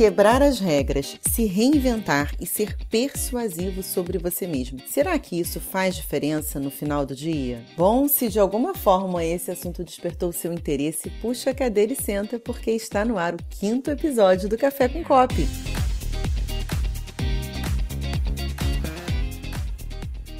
Quebrar as regras, se reinventar e ser persuasivo sobre você mesmo. Será que isso faz diferença no final do dia? Bom, se de alguma forma esse assunto despertou seu interesse, puxa a cadeira e senta porque está no ar o quinto episódio do Café com Copy.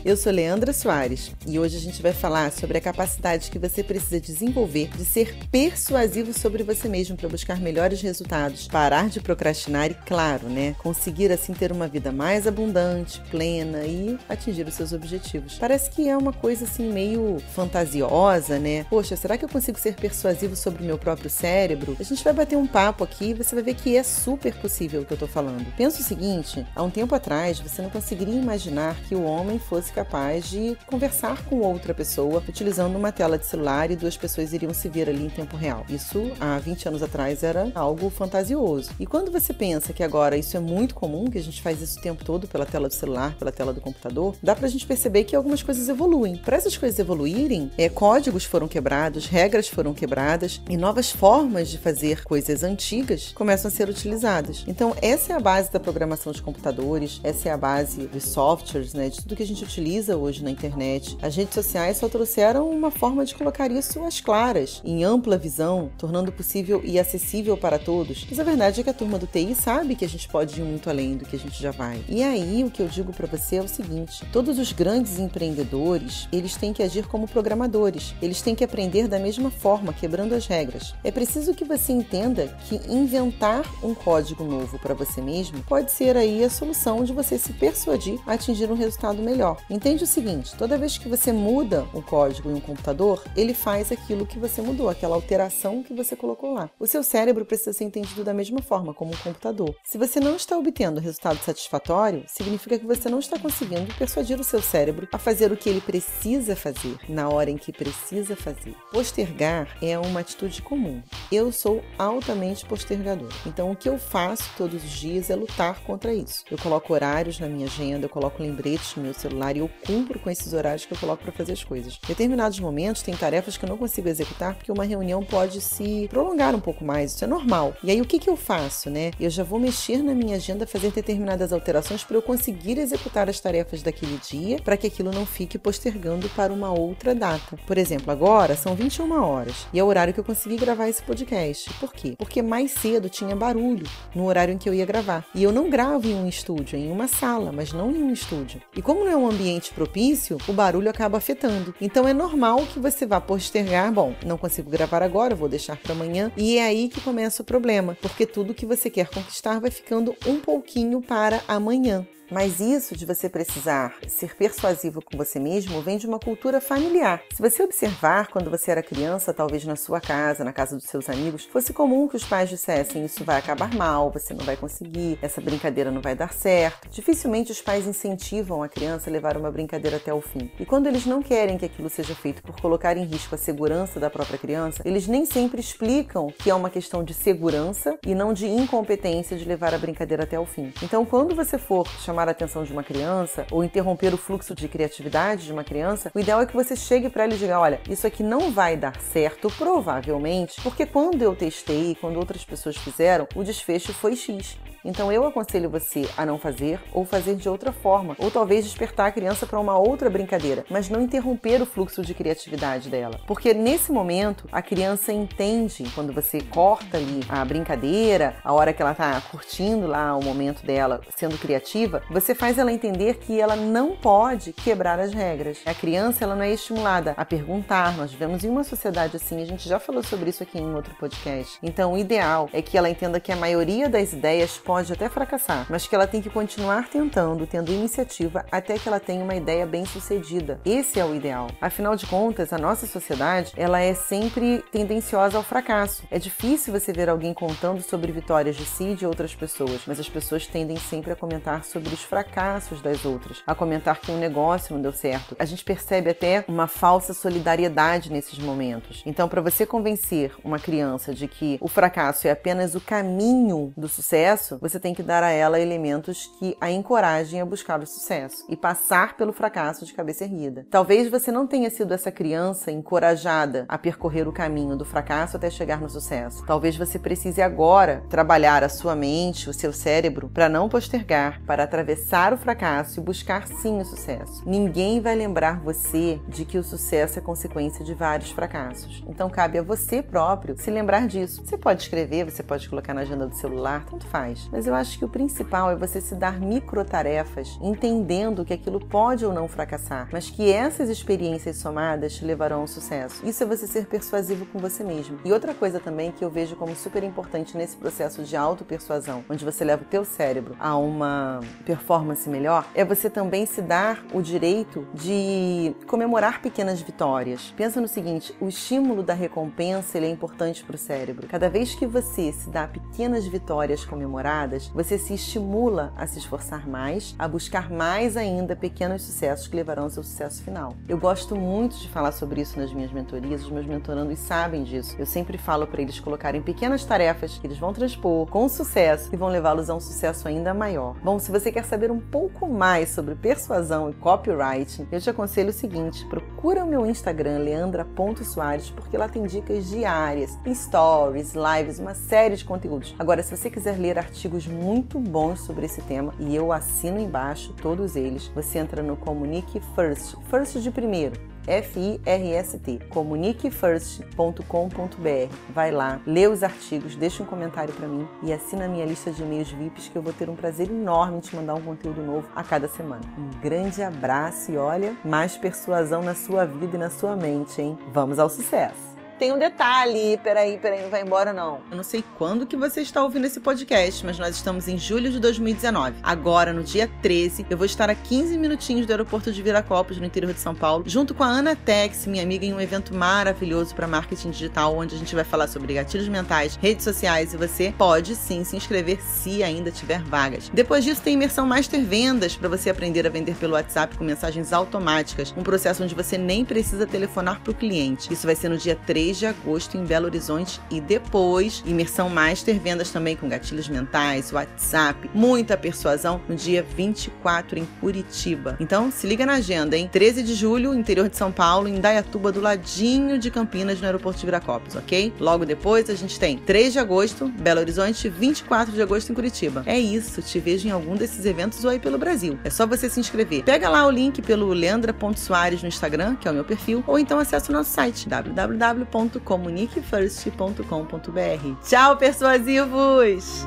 Eu sou Leandra Soares e hoje a gente vai falar sobre a capacidade que você precisa desenvolver de ser persuasivo sobre você mesmo para buscar melhores resultados, parar de procrastinar e, claro, né, conseguir assim ter uma vida mais abundante, plena e atingir os seus objetivos. Parece que é uma coisa assim meio fantasiosa, né? Poxa, será que eu consigo ser persuasivo sobre o meu próprio cérebro? A gente vai bater um papo aqui e você vai ver que é super possível o que eu tô falando. Pensa o seguinte, há um tempo atrás você não conseguiria imaginar que o homem fosse fosse capaz de conversar com outra pessoa utilizando uma tela de celular e duas pessoas iriam se ver ali em tempo real. Isso há 20 anos atrás era algo fantasioso. E quando você pensa que agora isso é muito comum, que a gente faz isso o tempo todo pela tela do celular, pela tela do computador, dá pra gente perceber que algumas coisas evoluem. Para essas coisas evoluírem, é, códigos foram quebrados, regras foram quebradas e novas formas de fazer coisas antigas começam a ser utilizadas. Então, essa é a base da programação de computadores, essa é a base de softwares, né, de tudo que a gente utiliza utiliza hoje na internet. As redes sociais só trouxeram uma forma de colocar isso às claras, em ampla visão, tornando possível e acessível para todos. Mas a verdade é que a turma do TI sabe que a gente pode ir muito além do que a gente já vai. E aí o que eu digo para você é o seguinte: todos os grandes empreendedores, eles têm que agir como programadores. Eles têm que aprender da mesma forma, quebrando as regras. É preciso que você entenda que inventar um código novo para você mesmo pode ser aí a solução de você se persuadir a atingir um resultado melhor. Entende o seguinte: toda vez que você muda o código em um computador, ele faz aquilo que você mudou, aquela alteração que você colocou lá. O seu cérebro precisa ser entendido da mesma forma, como um computador. Se você não está obtendo resultado satisfatório, significa que você não está conseguindo persuadir o seu cérebro a fazer o que ele precisa fazer, na hora em que precisa fazer. Postergar é uma atitude comum. Eu sou altamente postergador. Então, o que eu faço todos os dias é lutar contra isso. Eu coloco horários na minha agenda, eu coloco lembretes no meu celular eu cumpro com esses horários que eu coloco para fazer as coisas. Em determinados momentos, tem tarefas que eu não consigo executar porque uma reunião pode se prolongar um pouco mais, isso é normal. E aí, o que, que eu faço, né? Eu já vou mexer na minha agenda, fazer determinadas alterações para eu conseguir executar as tarefas daquele dia, para que aquilo não fique postergando para uma outra data. Por exemplo, agora são 21 horas e é o horário que eu consegui gravar esse podcast. Por quê? Porque mais cedo tinha barulho no horário em que eu ia gravar. E eu não gravo em um estúdio, em uma sala, mas não em um estúdio. E como não é um ambiente ambiente propício, o barulho acaba afetando. Então é normal que você vá postergar, bom, não consigo gravar agora, vou deixar para amanhã, e é aí que começa o problema, porque tudo que você quer conquistar vai ficando um pouquinho para amanhã. Mas isso de você precisar ser persuasivo com você mesmo vem de uma cultura familiar. Se você observar quando você era criança, talvez na sua casa, na casa dos seus amigos, fosse comum que os pais dissessem: Isso vai acabar mal, você não vai conseguir, essa brincadeira não vai dar certo. Dificilmente os pais incentivam a criança a levar uma brincadeira até o fim. E quando eles não querem que aquilo seja feito por colocar em risco a segurança da própria criança, eles nem sempre explicam que é uma questão de segurança e não de incompetência de levar a brincadeira até o fim. Então, quando você for chamar chamar a atenção de uma criança ou interromper o fluxo de criatividade de uma criança, o ideal é que você chegue para ela e diga: olha, isso aqui não vai dar certo, provavelmente, porque quando eu testei, quando outras pessoas fizeram, o desfecho foi X. Então eu aconselho você a não fazer ou fazer de outra forma, ou talvez despertar a criança para uma outra brincadeira, mas não interromper o fluxo de criatividade dela. Porque nesse momento a criança entende quando você corta ali a brincadeira, a hora que ela está curtindo lá o momento dela sendo criativa, você faz ela entender que ela não pode quebrar as regras. A criança ela não é estimulada a perguntar. Nós vivemos em uma sociedade assim, a gente já falou sobre isso aqui em outro podcast. Então o ideal é que ela entenda que a maioria das ideias pode até fracassar, mas que ela tem que continuar tentando, tendo iniciativa até que ela tenha uma ideia bem sucedida. Esse é o ideal. Afinal de contas, a nossa sociedade ela é sempre tendenciosa ao fracasso. É difícil você ver alguém contando sobre vitórias de si e de outras pessoas, mas as pessoas tendem sempre a comentar sobre os fracassos das outras, a comentar que um negócio não deu certo. A gente percebe até uma falsa solidariedade nesses momentos. Então, para você convencer uma criança de que o fracasso é apenas o caminho do sucesso, você tem que dar a ela elementos que a encorajem a buscar o sucesso e passar pelo fracasso de cabeça erguida. Talvez você não tenha sido essa criança encorajada a percorrer o caminho do fracasso até chegar no sucesso. Talvez você precise agora trabalhar a sua mente, o seu cérebro, para não postergar, para atravessar o fracasso e buscar sim o sucesso. Ninguém vai lembrar você de que o sucesso é consequência de vários fracassos. Então cabe a você próprio se lembrar disso. Você pode escrever, você pode colocar na agenda do celular, tanto faz. Mas eu acho que o principal é você se dar micro tarefas, entendendo que aquilo pode ou não fracassar, mas que essas experiências somadas te levarão ao sucesso. Isso é você ser persuasivo com você mesmo. E outra coisa também que eu vejo como super importante nesse processo de auto-persuasão, onde você leva o teu cérebro a uma performance melhor, é você também se dar o direito de comemorar pequenas vitórias. Pensa no seguinte, o estímulo da recompensa é importante para o cérebro. Cada vez que você se dá pequenas vitórias comemoradas, você se estimula a se esforçar mais, a buscar mais ainda pequenos sucessos que levarão ao seu sucesso final. Eu gosto muito de falar sobre isso nas minhas mentorias, os meus mentorandos sabem disso. Eu sempre falo para eles colocarem pequenas tarefas que eles vão transpor com sucesso e vão levá-los a um sucesso ainda maior. Bom, se você quer saber um pouco mais sobre persuasão e copywriting, eu te aconselho o seguinte: procura o meu Instagram, leandra.soares, porque lá tem dicas diárias, stories, lives, uma série de conteúdos. Agora, se você quiser ler artigos muito bons sobre esse tema, e eu assino embaixo todos eles, você entra no Comunique First, First de primeiro, F-I-R-S-T, comuniquefirst.com.br. Vai lá, lê os artigos, deixa um comentário para mim e assina a minha lista de e-mails VIPs que eu vou ter um prazer enorme em te mandar um conteúdo novo a cada semana. Um grande abraço e olha, mais persuasão na sua vida e na sua mente, hein? Vamos ao sucesso! Tem um detalhe. Peraí, peraí, não vai embora não. Eu não sei quando que você está ouvindo esse podcast, mas nós estamos em julho de 2019. Agora, no dia 13, eu vou estar a 15 minutinhos do aeroporto de Viracopos, no interior de São Paulo, junto com a Ana Tex, minha amiga, em um evento maravilhoso para marketing digital, onde a gente vai falar sobre gatilhos mentais, redes sociais e você pode sim se inscrever se ainda tiver vagas. Depois disso, tem imersão Master Vendas para você aprender a vender pelo WhatsApp com mensagens automáticas, um processo onde você nem precisa telefonar para o cliente. Isso vai ser no dia 13 de agosto em Belo Horizonte e depois imersão master, vendas também com gatilhos mentais, WhatsApp, muita persuasão no dia 24 em Curitiba. Então se liga na agenda, hein? 13 de julho, interior de São Paulo, em Dayatuba, do ladinho de Campinas, no aeroporto de Viracopos, ok? Logo depois a gente tem 3 de agosto, Belo Horizonte, 24 de agosto em Curitiba. É isso, te vejo em algum desses eventos ou aí pelo Brasil. É só você se inscrever. Pega lá o link pelo leandra.soares no Instagram, que é o meu perfil, ou então acessa o nosso site www www.comuniquefirst.com.br. Tchau, persuasivos!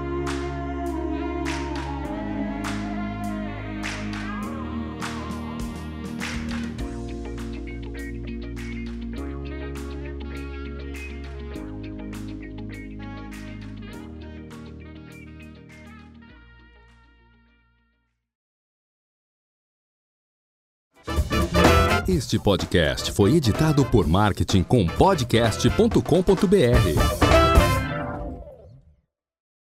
Este podcast foi editado por Marketing com podcast.com.br.